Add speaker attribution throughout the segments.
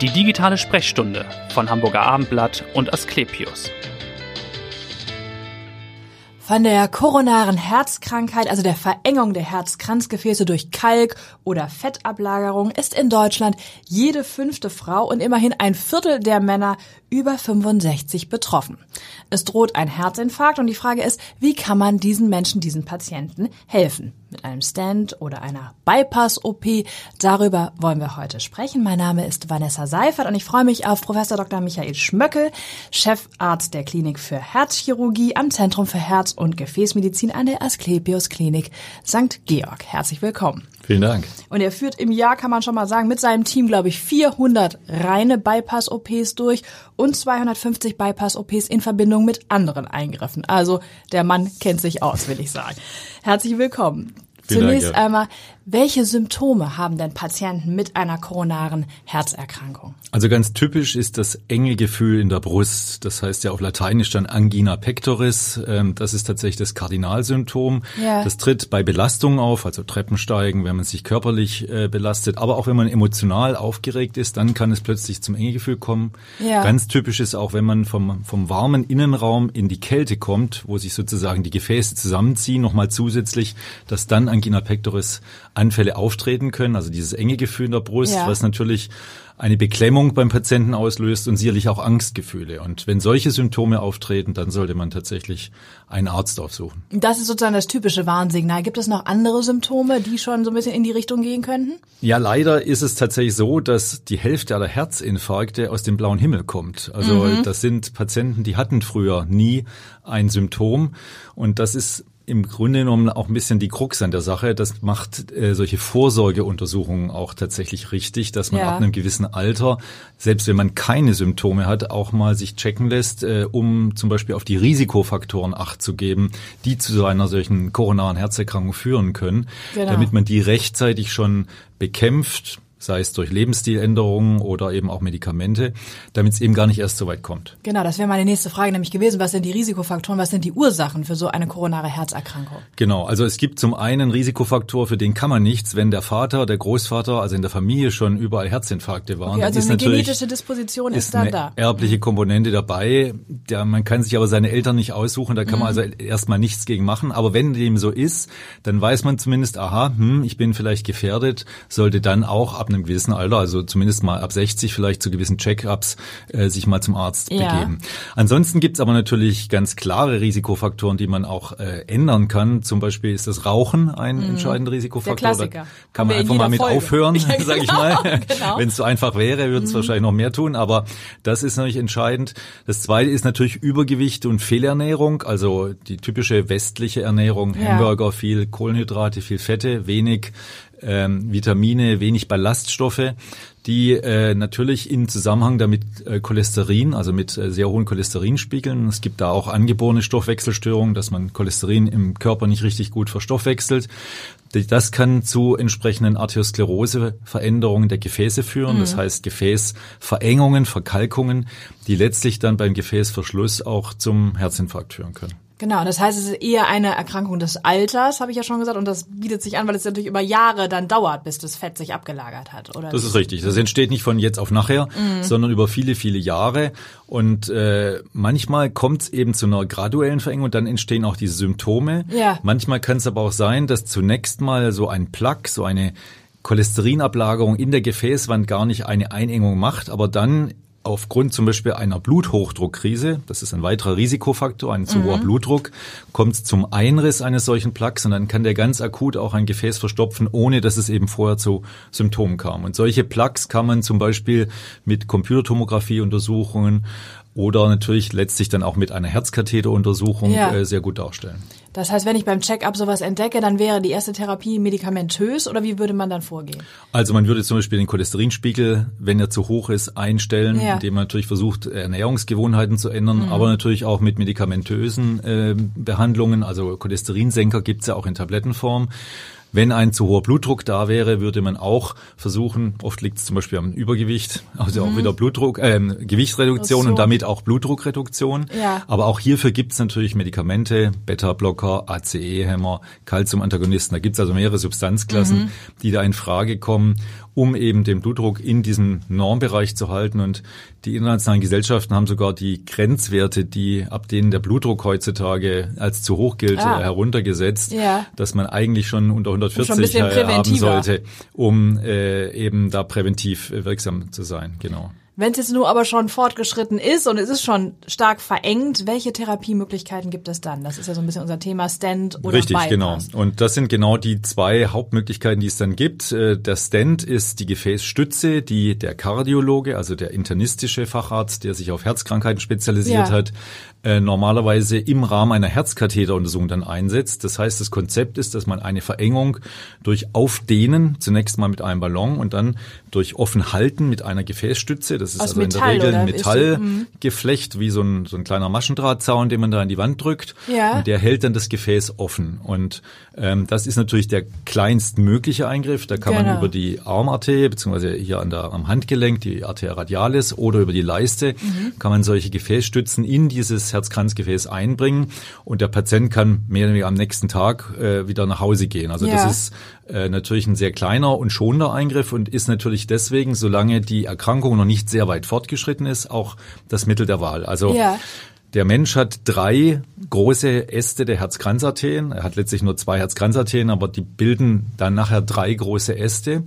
Speaker 1: Die digitale Sprechstunde von Hamburger Abendblatt und Asklepios.
Speaker 2: Von der koronaren Herzkrankheit, also der Verengung der Herzkranzgefäße durch Kalk- oder Fettablagerung, ist in Deutschland jede fünfte Frau und immerhin ein Viertel der Männer über 65 betroffen. Es droht ein Herzinfarkt und die Frage ist, wie kann man diesen Menschen, diesen Patienten helfen? Mit einem Stand oder einer Bypass-OP? Darüber wollen wir heute sprechen. Mein Name ist Vanessa Seifert und ich freue mich auf Professor Dr. Michael Schmöckel, Chefarzt der Klinik für Herzchirurgie am Zentrum für Herz- und Gefäßmedizin an der Asklepios Klinik St. Georg. Herzlich willkommen.
Speaker 3: Vielen Dank.
Speaker 2: Und er führt im Jahr, kann man schon mal sagen, mit seinem Team, glaube ich, 400 reine Bypass-OPs durch und 250 Bypass-OPs in Verbindung mit anderen Eingriffen. Also der Mann kennt sich aus, will ich sagen. Herzlich willkommen.
Speaker 3: Vielen
Speaker 2: Zunächst
Speaker 3: Dank, ja.
Speaker 2: einmal, welche Symptome haben denn Patienten mit einer koronaren Herzerkrankung?
Speaker 3: Also ganz typisch ist das enge Gefühl in der Brust. Das heißt ja auf Lateinisch dann Angina pectoris. Ähm, Das ist tatsächlich das Kardinalsymptom.
Speaker 2: Ja.
Speaker 3: Das tritt bei Belastungen auf, also Treppensteigen, wenn man sich körperlich äh, belastet, aber auch wenn man emotional aufgeregt ist, dann kann es plötzlich zum Engegefühl kommen.
Speaker 2: Ja.
Speaker 3: Ganz typisch ist auch, wenn man vom, vom warmen Innenraum in die Kälte kommt, wo sich sozusagen die Gefäße zusammenziehen, nochmal zusätzlich, dass dann Angina pectoris Anfälle auftreten können, also dieses enge Gefühl in der Brust,
Speaker 2: Ja.
Speaker 3: was natürlich eine Beklemmung beim Patienten auslöst und sicherlich auch Angstgefühle. Und wenn solche Symptome auftreten, dann sollte man tatsächlich einen Arzt aufsuchen.
Speaker 2: Das ist sozusagen das typische Warnsignal. Gibt es noch andere Symptome, die schon so ein bisschen in die Richtung gehen könnten?
Speaker 3: Ja, leider ist es tatsächlich so, dass die Hälfte aller Herzinfarkte aus dem blauen Himmel kommt. Also das sind Patienten, die hatten früher nie ein Symptom und das ist im Grunde genommen auch ein bisschen die Krux an der Sache. Das macht äh, solche Vorsorgeuntersuchungen auch tatsächlich richtig, dass man
Speaker 2: Ja.
Speaker 3: ab einem gewissen Alter, selbst wenn man keine Symptome hat, auch mal sich checken lässt, äh, um zum Beispiel auf die Risikofaktoren Acht zu geben, die zu einer solchen koronaren Herzerkrankung führen können,
Speaker 2: Genau.
Speaker 3: damit man die rechtzeitig schon bekämpft, sei es durch Lebensstiländerungen oder eben auch Medikamente, damit es eben gar nicht erst so weit kommt.
Speaker 2: Genau, das wäre meine nächste Frage nämlich gewesen. Was sind die Risikofaktoren, was sind die Ursachen für so eine koronare Herzerkrankung?
Speaker 3: Genau, also es gibt zum einen Risikofaktor, für den kann man nichts, wenn der Vater, der Großvater, also in der Familie schon überall Herzinfarkte waren.
Speaker 2: Okay, also
Speaker 3: ist
Speaker 2: eine genetische Disposition ist,
Speaker 3: ist
Speaker 2: dann da.
Speaker 3: erbliche Komponente dabei. Ja, man kann sich aber seine Eltern nicht aussuchen, da kann
Speaker 2: Mhm.
Speaker 3: man also erstmal nichts gegen machen. Aber wenn dem so ist, dann weiß man zumindest, aha, hm, ich bin vielleicht gefährdet, sollte dann auch ab einem gewissen Alter, also zumindest mal ab 60 vielleicht zu gewissen Check-ups, äh, sich mal zum Arzt
Speaker 2: Ja.
Speaker 3: begeben. Ansonsten gibt's aber natürlich ganz klare Risikofaktoren, die man auch äh, ändern kann. Zum Beispiel ist das Rauchen ein entscheidender Risikofaktor.
Speaker 2: Mhm. Der Klassiker.
Speaker 3: Kann man
Speaker 2: in
Speaker 3: einfach mal mit
Speaker 2: Folge.
Speaker 3: aufhören,
Speaker 2: Ja,
Speaker 3: sage ich
Speaker 2: genau,
Speaker 3: mal.
Speaker 2: genau.
Speaker 3: Wenn es so einfach wäre, würden es wahrscheinlich noch mehr tun, aber das ist natürlich entscheidend. Das zweite ist natürlich Übergewicht und Fehlernährung, also die typische westliche Ernährung,
Speaker 2: Ja.
Speaker 3: Hamburger, viel Kohlenhydrate, viel Fette, wenig ähm, Vitamine, wenig Ballaststoffe, die äh, natürlich in Zusammenhang damit äh, Cholesterin, also mit äh, sehr hohen Cholesterinspiegeln. Es gibt da auch angeborene Stoffwechselstörungen, dass man Cholesterin im Körper nicht richtig gut verstoffwechselt. Das kann zu entsprechenden Arteriosklerose-Veränderungen der Gefäße führen. Das heißt Gefäßverengungen, Verkalkungen, die letztlich dann beim Gefäßverschluss auch zum Herzinfarkt führen können.
Speaker 2: Genau, das heißt, es ist eher eine Erkrankung des Alters, habe ich ja schon gesagt, und das bietet sich an, weil es natürlich über Jahre dann dauert, bis das Fett sich abgelagert hat, oder?
Speaker 3: Das ist richtig. Das entsteht nicht von jetzt auf nachher,
Speaker 2: Mhm.
Speaker 3: sondern über viele, viele Jahre. Und äh, manchmal kommt es eben zu einer graduellen Verengung und dann entstehen auch diese Symptome.
Speaker 2: Ja.
Speaker 3: Manchmal kann es aber auch sein, dass zunächst mal so ein Plaque, so eine Cholesterinablagerung in der Gefäßwand gar nicht eine Einengung macht, aber dann aufgrund zum Beispiel einer Bluthochdruckkrise, das ist ein weiterer Risikofaktor, ein zu hoher Blutdruck, kommt es zum Einriss eines solchen Plaques und dann kann der ganz akut auch ein Gefäß verstopfen, ohne dass es eben vorher zu Symptomen kam. Und solche Plaques kann man zum Beispiel mit Computertomographie-Untersuchungen oder natürlich letztlich dann auch mit einer Herzkatheteruntersuchung
Speaker 2: Ja.
Speaker 3: äh, sehr gut darstellen.
Speaker 2: Das heißt, wenn ich beim Check-up sowas entdecke, dann wäre die erste Therapie medikamentös oder wie würde man dann vorgehen?
Speaker 3: Also man würde zum Beispiel den Cholesterinspiegel, wenn er zu hoch ist, einstellen,
Speaker 2: Ja.
Speaker 3: indem man natürlich versucht, Ernährungsgewohnheiten zu ändern, aber natürlich auch mit medikamentösen äh, Behandlungen. Also Cholesterinsenker gibt's ja auch in Tablettenform. Wenn ein zu hoher Blutdruck da wäre, würde man auch versuchen, oft liegt es zum Beispiel am Übergewicht, also auch wieder Blutdruck, äh, Gewichtsreduktion
Speaker 2: so.
Speaker 3: und damit auch Blutdruckreduktion.
Speaker 2: Ja.
Speaker 3: Aber auch hierfür gibt's natürlich Medikamente, Beta-Blocker, ACE-Hämmer, Calcium-Antagonisten. Da gibt's also mehrere Substanzklassen, die da in Frage kommen. Um eben den Blutdruck in diesem Normbereich zu halten. Und die internationalen Gesellschaften haben sogar die Grenzwerte, die ab denen der Blutdruck heutzutage als zu hoch gilt, ah. heruntergesetzt, ja. dass man eigentlich schon unter 140 schon haben sollte, um äh, eben da präventiv wirksam zu sein. Genau.
Speaker 2: Wenn es jetzt nur aber schon fortgeschritten ist und es ist schon stark verengt, welche Therapiemöglichkeiten gibt es dann? Das ist ja so ein bisschen unser Thema Stand oder
Speaker 3: Richtig,
Speaker 2: Bypass.
Speaker 3: genau. Und das sind genau die zwei Hauptmöglichkeiten, die es dann gibt. Äh, der Stand ist die Gefäßstütze, die der Kardiologe, also der internistische Facharzt, der sich auf Herzkrankheiten spezialisiert ja. hat, äh, normalerweise im Rahmen einer Herzkatheteruntersuchung dann einsetzt. Das heißt, das Konzept ist, dass man eine Verengung durch Aufdehnen, zunächst mal mit einem Ballon und dann durch Offenhalten mit einer Gefäßstütze, das ist Aus also Metall, in der Regel ein Metallgeflecht, wie so ein, so ein kleiner Maschendrahtzaun, den man da in die Wand drückt. Ja. Und der hält dann das Gefäß offen. Und ähm, das ist natürlich der kleinstmögliche Eingriff. Da kann genau. man über die Armarterie, beziehungsweise hier an der, am Handgelenk, die Arteria radialis oder über die Leiste, mhm. kann man solche Gefäßstützen in dieses Herzkranzgefäß einbringen und der Patient kann mehr oder weniger am nächsten Tag äh, wieder nach Hause gehen. Also ja. das ist äh, natürlich ein sehr kleiner und schonender Eingriff und ist natürlich deswegen, solange die Erkrankung noch nicht sehr weit fortgeschritten ist, auch das Mittel der Wahl. Also ja. Der Mensch hat drei große Äste der Herzkranzarterien. Er hat letztlich nur zwei Herzkranzarterien, aber die bilden dann nachher drei große Äste.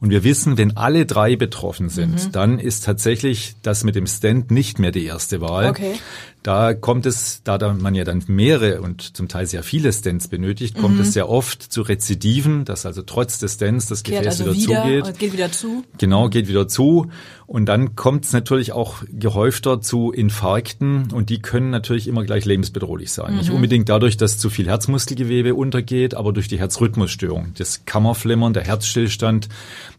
Speaker 3: Und wir wissen, wenn alle drei betroffen sind, mhm. dann ist tatsächlich das mit dem Stent nicht mehr die erste Wahl. Okay. Da kommt es, da man ja dann mehrere und zum Teil sehr viele Stents benötigt, kommt mhm. es sehr oft zu Rezidiven, dass also trotz des Stents das Gefäß also wieder, wieder zugeht.
Speaker 2: Geht wieder zu.
Speaker 3: Genau, geht wieder zu. Und dann kommt es natürlich auch gehäufter zu Infarkten und die können natürlich immer gleich lebensbedrohlich sein. Mhm. Nicht unbedingt dadurch, dass zu viel Herzmuskelgewebe untergeht, aber durch die Herzrhythmusstörung, das Kammerflimmern, der Herzstillstand,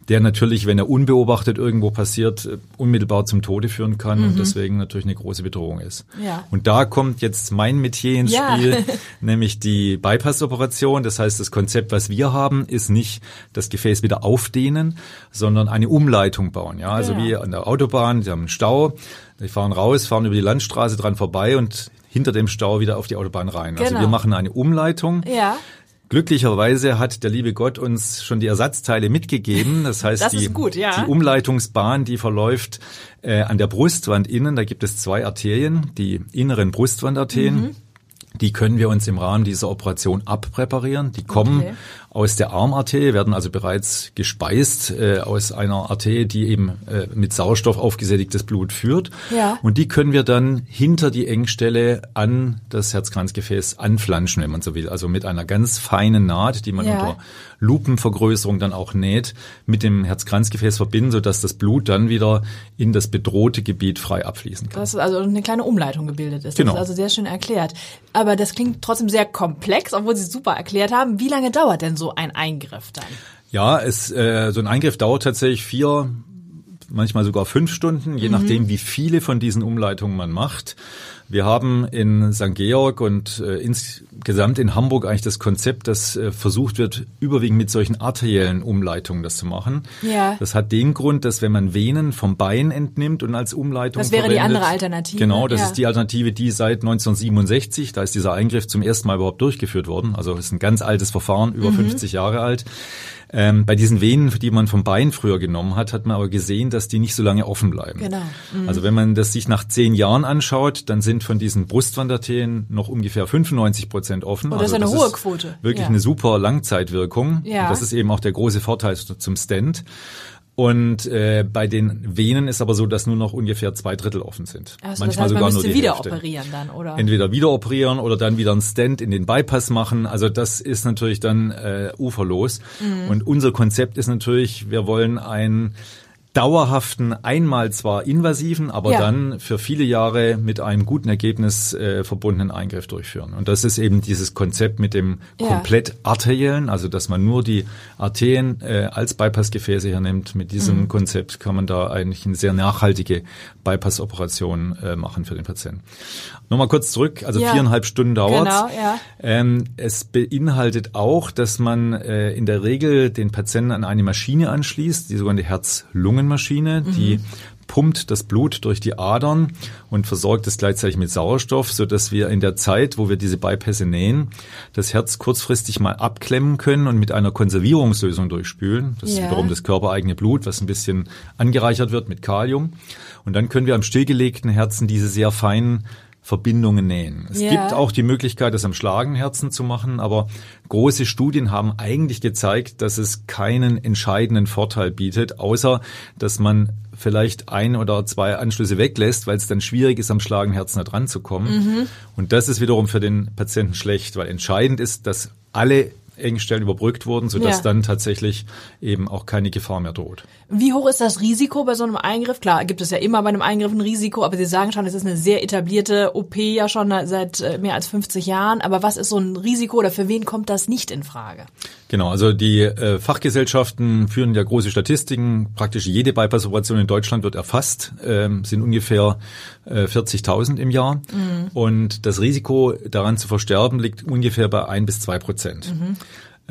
Speaker 3: der natürlich, wenn er unbeobachtet irgendwo passiert, unmittelbar zum Tode führen kann mhm. und deswegen natürlich eine große Bedrohung ist. Ja. Und da kommt jetzt mein Metier ins ja. Spiel, nämlich die Bypass-Operation. Das heißt, das Konzept, was wir haben, ist nicht das Gefäß wieder aufdehnen, sondern eine Umleitung bauen. Ja, also ja. wie an der Autobahn, die haben einen Stau, die fahren raus, fahren über die Landstraße dran vorbei und hinter dem Stau wieder auf die Autobahn rein. Also genau. Also wir machen eine Umleitung. Ja. Glücklicherweise hat der liebe Gott uns schon die Ersatzteile mitgegeben. Das heißt,
Speaker 2: das
Speaker 3: die,
Speaker 2: gut, ja.
Speaker 3: die Umleitungsbahn, die verläuft äh, an der Brustwand innen. Da gibt es zwei Arterien, die inneren Brustwandarterien. Mhm. Die können wir uns im Rahmen dieser Operation abpräparieren. Die kommen okay aus der Armarterie, werden also bereits gespeist äh, aus einer Arterie, die eben äh, mit Sauerstoff aufgesättigtes Blut führt. Ja. Und die können wir dann hinter die Engstelle an das Herzkranzgefäß anflanschen, wenn man so will. Also mit einer ganz feinen Naht, die man ja. unter Lupenvergrößerung dann auch näht, mit dem Herzkranzgefäß verbinden, sodass das Blut dann wieder in das bedrohte Gebiet frei abfließen kann.
Speaker 2: Das ist also eine kleine Umleitung gebildet ist.
Speaker 3: Genau.
Speaker 2: Das ist also sehr schön erklärt. Aber das klingt trotzdem sehr komplex, obwohl Sie es super erklärt haben. Wie lange dauert denn so ein Eingriff dann?
Speaker 3: Ja, es, äh, so ein Eingriff dauert tatsächlich vier, manchmal sogar fünf Stunden, je mhm. nachdem, wie viele von diesen Umleitungen man macht. Wir haben in St. Georg und äh, insgesamt in Hamburg eigentlich das Konzept, dass äh, versucht wird, überwiegend mit solchen arteriellen Umleitungen das zu machen. Ja. Das hat den Grund, dass wenn man Venen vom Bein entnimmt und als Umleitung
Speaker 2: Das wäre die andere Alternative.
Speaker 3: Genau, das ja. ist die Alternative, die seit 1967, da ist dieser Eingriff zum ersten Mal überhaupt durchgeführt worden. Also es ist ein ganz altes Verfahren, über mhm. 50 Jahre alt. Ähm, bei diesen Venen, die man vom Bein früher genommen hat, hat man aber gesehen, dass die nicht so lange offen bleiben. Genau. Mhm. Also wenn man das sich nach zehn Jahren anschaut, dann sind von diesen Brustwandarterien noch ungefähr 95 Prozent offen.
Speaker 2: Oh, das
Speaker 3: also
Speaker 2: ist eine hohe Quote.
Speaker 3: Wirklich ja. eine super Langzeitwirkung. Ja. Und das ist eben auch der große Vorteil zum Stent. Und äh, bei den Venen ist aber so, dass nur noch ungefähr zwei Drittel offen sind.
Speaker 2: Also Manchmal das heißt, sogar man nur die wieder Hälfte. operieren dann, oder?
Speaker 3: Entweder wieder operieren oder dann wieder einen Stent in den Bypass machen. Also das ist natürlich dann äh, uferlos. Mhm. Und unser Konzept ist natürlich, wir wollen ein dauerhaften, einmal zwar invasiven, aber ja. dann für viele Jahre mit einem guten Ergebnis äh, verbundenen Eingriff durchführen. Und das ist eben dieses Konzept mit dem ja. komplett arteriellen, also dass man nur die Arterien äh, als Bypassgefäße hernimmt. Mit diesem mhm. Konzept kann man da eigentlich eine sehr nachhaltige Bypass-Operation äh, machen für den Patienten. Nochmal kurz zurück, also ja. viereinhalb Stunden dauert genau, ja. ähm, Es beinhaltet auch, dass man äh, in der Regel den Patienten an eine Maschine anschließt, die sogenannte Herz-Lungen Röntgenmaschine, mhm. die pumpt das Blut durch die Adern und versorgt es gleichzeitig mit Sauerstoff, so dass wir in der Zeit, wo wir diese Bypässe nähen, das Herz kurzfristig mal abklemmen können und mit einer Konservierungslösung durchspülen. Das yeah. ist wiederum das körpereigene Blut, was ein bisschen angereichert wird mit Kalium. Und dann können wir am stillgelegten Herzen diese sehr feinen Verbindungen nähen. Es yeah. gibt auch die Möglichkeit, das am Schlagenherzen zu machen, aber große Studien haben eigentlich gezeigt, dass es keinen entscheidenden Vorteil bietet, außer dass man vielleicht ein oder zwei Anschlüsse weglässt, weil es dann schwierig ist, am Schlagenherzen dran zu kommen. Mhm. Und das ist wiederum für den Patienten schlecht, weil entscheidend ist, dass alle Engstellen überbrückt wurden, sodass ja. dann tatsächlich eben auch keine Gefahr mehr droht.
Speaker 2: Wie hoch ist das Risiko bei so einem Eingriff? Klar, gibt es ja immer bei einem Eingriff ein Risiko, aber Sie sagen schon, es ist eine sehr etablierte OP ja schon seit äh, mehr als 50 Jahren. Aber was ist so ein Risiko oder für wen kommt das nicht in Frage?
Speaker 3: Genau, also die äh, Fachgesellschaften führen ja große Statistiken. Praktisch jede Bypass-Operation in Deutschland wird erfasst, ähm, sind ungefähr äh, 40.000 im Jahr. Mhm. Und das Risiko daran zu versterben liegt ungefähr bei ein bis zwei Prozent. Mhm.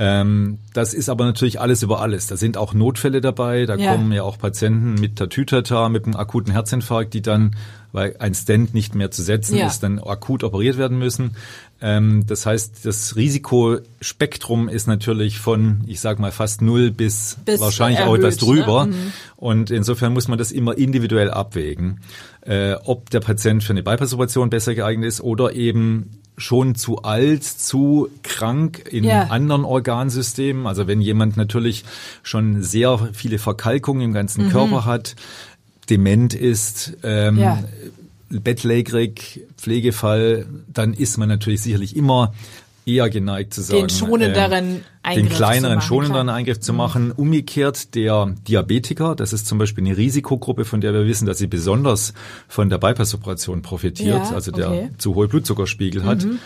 Speaker 3: Ähm, das ist aber natürlich alles über alles. Da sind auch Notfälle dabei. Da ja. kommen ja auch Patienten mit Tatütata, mit einem akuten Herzinfarkt, die dann, weil ein Stent nicht mehr zu setzen ja. ist, dann akut operiert werden müssen. Ähm, das heißt, das Risikospektrum ist natürlich von, ich sage mal, fast null bis, bis wahrscheinlich erhöht, auch etwas drüber. Ne? Mhm. Und insofern muss man das immer individuell abwägen, äh, ob der Patient für eine Bypass-Operation besser geeignet ist oder eben schon zu alt, zu krank in ja. anderen Organsystemen. Also wenn jemand natürlich schon sehr viele Verkalkungen im ganzen mhm. Körper hat, dement ist, ähm, ja. bettlägerig, Pflegefall, dann ist man natürlich sicherlich immer eher geneigt zu sagen,
Speaker 2: den schonenderen äh,
Speaker 3: Eingriff den kleineren, schonenderen Eingriff zu mhm. machen. Umgekehrt der Diabetiker, das ist zum Beispiel eine Risikogruppe, von der wir wissen, dass sie besonders von der Bypass-Operation profitiert, ja, also der okay. zu hohe Blutzuckerspiegel hat. Mhm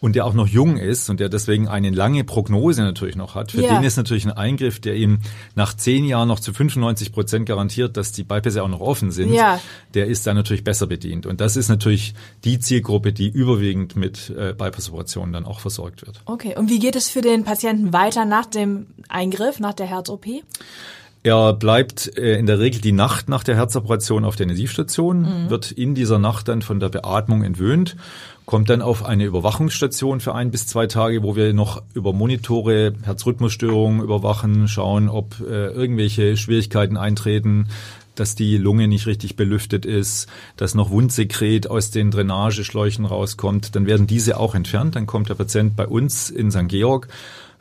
Speaker 3: und der auch noch jung ist und der deswegen eine lange Prognose natürlich noch hat, für ja. den ist natürlich ein Eingriff, der ihm nach zehn Jahren noch zu 95 Prozent garantiert, dass die Bypässe auch noch offen sind, ja. der ist dann natürlich besser bedient. Und das ist natürlich die Zielgruppe, die überwiegend mit äh, Bypass-Operationen dann auch versorgt wird.
Speaker 2: Okay, und wie geht es für den Patienten weiter nach dem Eingriff, nach der Herz-OP?
Speaker 3: Er bleibt äh, in der Regel die Nacht nach der Herzoperation auf der Intensivstation, mhm. wird in dieser Nacht dann von der Beatmung entwöhnt kommt dann auf eine Überwachungsstation für ein bis zwei Tage, wo wir noch über Monitore Herzrhythmusstörungen überwachen, schauen, ob äh, irgendwelche Schwierigkeiten eintreten, dass die Lunge nicht richtig belüftet ist, dass noch Wundsekret aus den Drainageschläuchen rauskommt. Dann werden diese auch entfernt. Dann kommt der Patient bei uns in St. Georg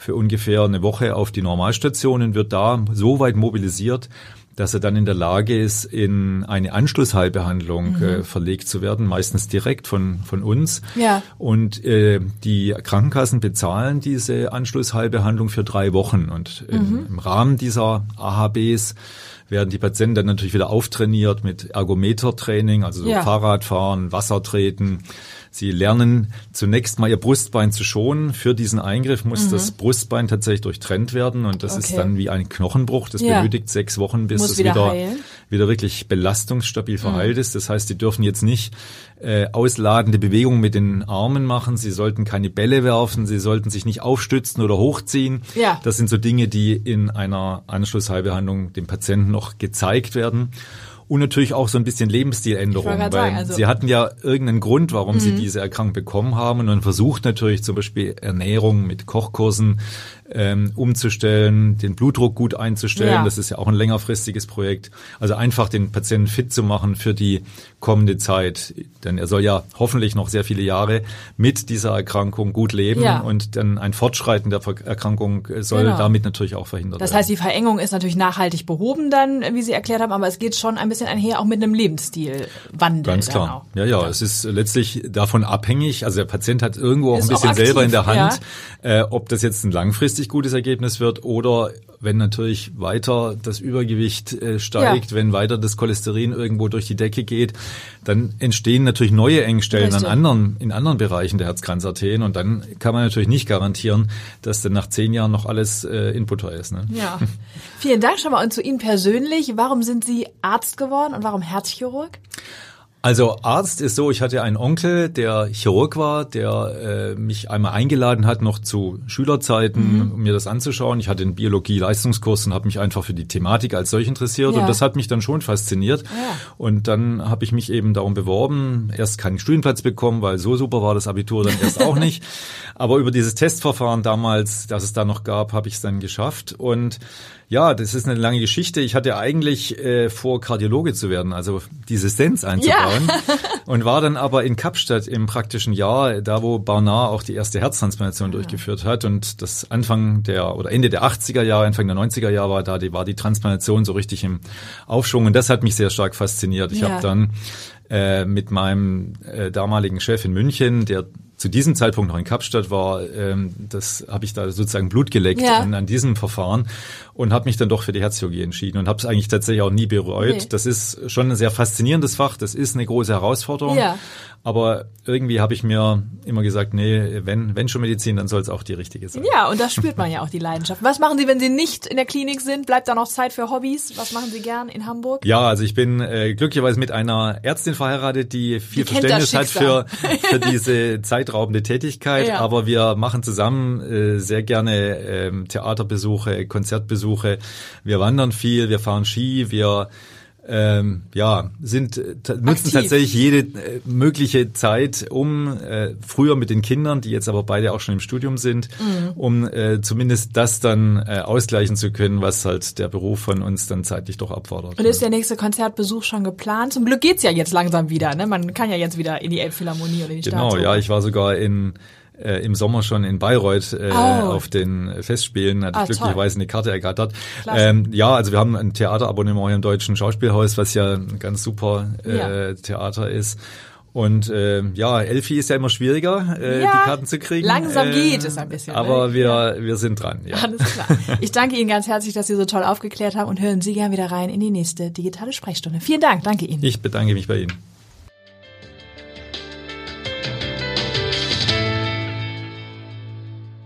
Speaker 3: für ungefähr eine Woche auf die Normalstation und wird da so weit mobilisiert, dass er dann in der Lage ist, in eine Anschlussheilbehandlung mhm. äh, verlegt zu werden, meistens direkt von, von uns. Ja. Und äh, die Krankenkassen bezahlen diese Anschlussheilbehandlung für drei Wochen. Und mhm. im Rahmen dieser AHBs werden die Patienten dann natürlich wieder auftrainiert mit Ergometertraining, also so ja. Fahrradfahren, Wassertreten, Sie lernen zunächst mal ihr Brustbein zu schonen. Für diesen Eingriff muss mhm. das Brustbein tatsächlich durchtrennt werden und das okay. ist dann wie ein Knochenbruch. Das ja. benötigt sechs Wochen, bis muss es wieder, wieder, wieder, wirklich belastungsstabil verheilt mhm. ist. Das heißt, sie dürfen jetzt nicht äh, ausladende Bewegungen mit den Armen machen. Sie sollten keine Bälle werfen. Sie sollten sich nicht aufstützen oder hochziehen. Ja. Das sind so Dinge, die in einer Anschlussheilbehandlung dem Patienten noch gezeigt werden und natürlich auch so ein bisschen Lebensstiländerung, weil sagen, also sie hatten ja irgendeinen Grund, warum mhm. sie diese Erkrankung bekommen haben und man versucht natürlich zum Beispiel Ernährung mit Kochkursen ähm, umzustellen, den Blutdruck gut einzustellen. Ja. Das ist ja auch ein längerfristiges Projekt. Also einfach den Patienten fit zu machen für die kommende Zeit, denn er soll ja hoffentlich noch sehr viele Jahre mit dieser Erkrankung gut leben ja. und dann ein Fortschreiten der Erkrankung soll genau. damit natürlich auch verhindert
Speaker 2: das
Speaker 3: werden.
Speaker 2: Das heißt, die Verengung ist natürlich nachhaltig behoben dann, wie Sie erklärt haben, aber es geht schon ein bisschen einher auch mit einem Lebensstilwandel.
Speaker 3: Ganz klar. Ja, ja, es ist letztlich davon abhängig. Also der Patient hat irgendwo auch ist ein bisschen aktiv, selber in der Hand, ja. äh, ob das jetzt ein langfristig gutes Ergebnis wird oder wenn natürlich weiter das Übergewicht äh, steigt, ja. wenn weiter das Cholesterin irgendwo durch die Decke geht, dann entstehen natürlich neue Engstellen an anderen, in anderen Bereichen der Herzkranzarterien und dann kann man natürlich nicht garantieren, dass dann nach zehn Jahren noch alles äh, inputter ist. Ne?
Speaker 2: Ja. Vielen Dank schon mal und zu Ihnen persönlich. Warum sind Sie Arzt geworden und warum Herzchirurg?
Speaker 3: Also Arzt ist so, ich hatte einen Onkel, der Chirurg war, der äh, mich einmal eingeladen hat, noch zu Schülerzeiten, mhm. um mir das anzuschauen. Ich hatte einen Biologie-Leistungskurs und habe mich einfach für die Thematik als solch interessiert ja. und das hat mich dann schon fasziniert. Ja. Und dann habe ich mich eben darum beworben, erst keinen Studienplatz bekommen, weil so super war das Abitur dann erst auch nicht. Aber über dieses Testverfahren damals, das es da noch gab, habe ich es dann geschafft und ja, das ist eine lange Geschichte. Ich hatte eigentlich äh, vor, Kardiologe zu werden, also diese Stents einzubauen. Ja. Und war dann aber in Kapstadt im praktischen Jahr, da wo Barnard auch die erste Herztransplantation ja. durchgeführt hat. Und das Anfang der oder Ende der 80er Jahre, Anfang der 90er Jahre war da, die war die Transplantation so richtig im Aufschwung. Und das hat mich sehr stark fasziniert. Ich ja. habe dann äh, mit meinem äh, damaligen Chef in München, der zu diesem Zeitpunkt noch in Kapstadt war, ähm, das habe ich da sozusagen Blut geleckt ja. an, an diesem Verfahren und habe mich dann doch für die Herzchirurgie entschieden und habe es eigentlich tatsächlich auch nie bereut. Nee. Das ist schon ein sehr faszinierendes Fach, das ist eine große Herausforderung. Ja. Aber irgendwie habe ich mir immer gesagt, nee, wenn, wenn schon Medizin, dann soll es auch die richtige sein.
Speaker 2: Ja, und da spürt man ja auch die Leidenschaft. Was machen Sie, wenn Sie nicht in der Klinik sind? Bleibt da noch Zeit für Hobbys? Was machen Sie gern in Hamburg?
Speaker 3: Ja, also ich bin äh, glücklicherweise mit einer Ärztin verheiratet, die viel die Verständnis hat für, für diese zeitraubende Tätigkeit. Ja. Aber wir machen zusammen äh, sehr gerne ähm, Theaterbesuche, Konzertbesuche. Wir wandern viel, wir fahren Ski, wir ähm, ja, sind äh, nutzen Aktiv. tatsächlich jede äh, mögliche Zeit, um äh, früher mit den Kindern, die jetzt aber beide auch schon im Studium sind, mhm. um äh, zumindest das dann äh, ausgleichen zu können, was halt der Beruf von uns dann zeitlich doch abfordert.
Speaker 2: Und ist der nächste Konzertbesuch schon geplant? Zum Glück geht's ja jetzt langsam wieder, ne? Man kann ja jetzt wieder in die Elbphilharmonie oder in die
Speaker 3: Genau, ja, ich war sogar in äh, im Sommer schon in Bayreuth äh, oh. auf den Festspielen, hatte ah, ich glücklicherweise toll. eine Karte ergattert. Ähm, ja, also wir haben ein Theaterabonnement hier im Deutschen Schauspielhaus, was ja ein ganz super äh, ja. Theater ist. Und äh, ja, Elfi ist ja immer schwieriger, äh, ja, die Karten zu kriegen.
Speaker 2: Langsam äh, geht es ein bisschen.
Speaker 3: Aber ne? wir, wir sind dran. Ja.
Speaker 2: Alles klar. Ich danke Ihnen ganz herzlich, dass Sie so toll aufgeklärt haben und hören Sie gern wieder rein in die nächste digitale Sprechstunde. Vielen Dank, danke Ihnen.
Speaker 3: Ich bedanke mich bei Ihnen.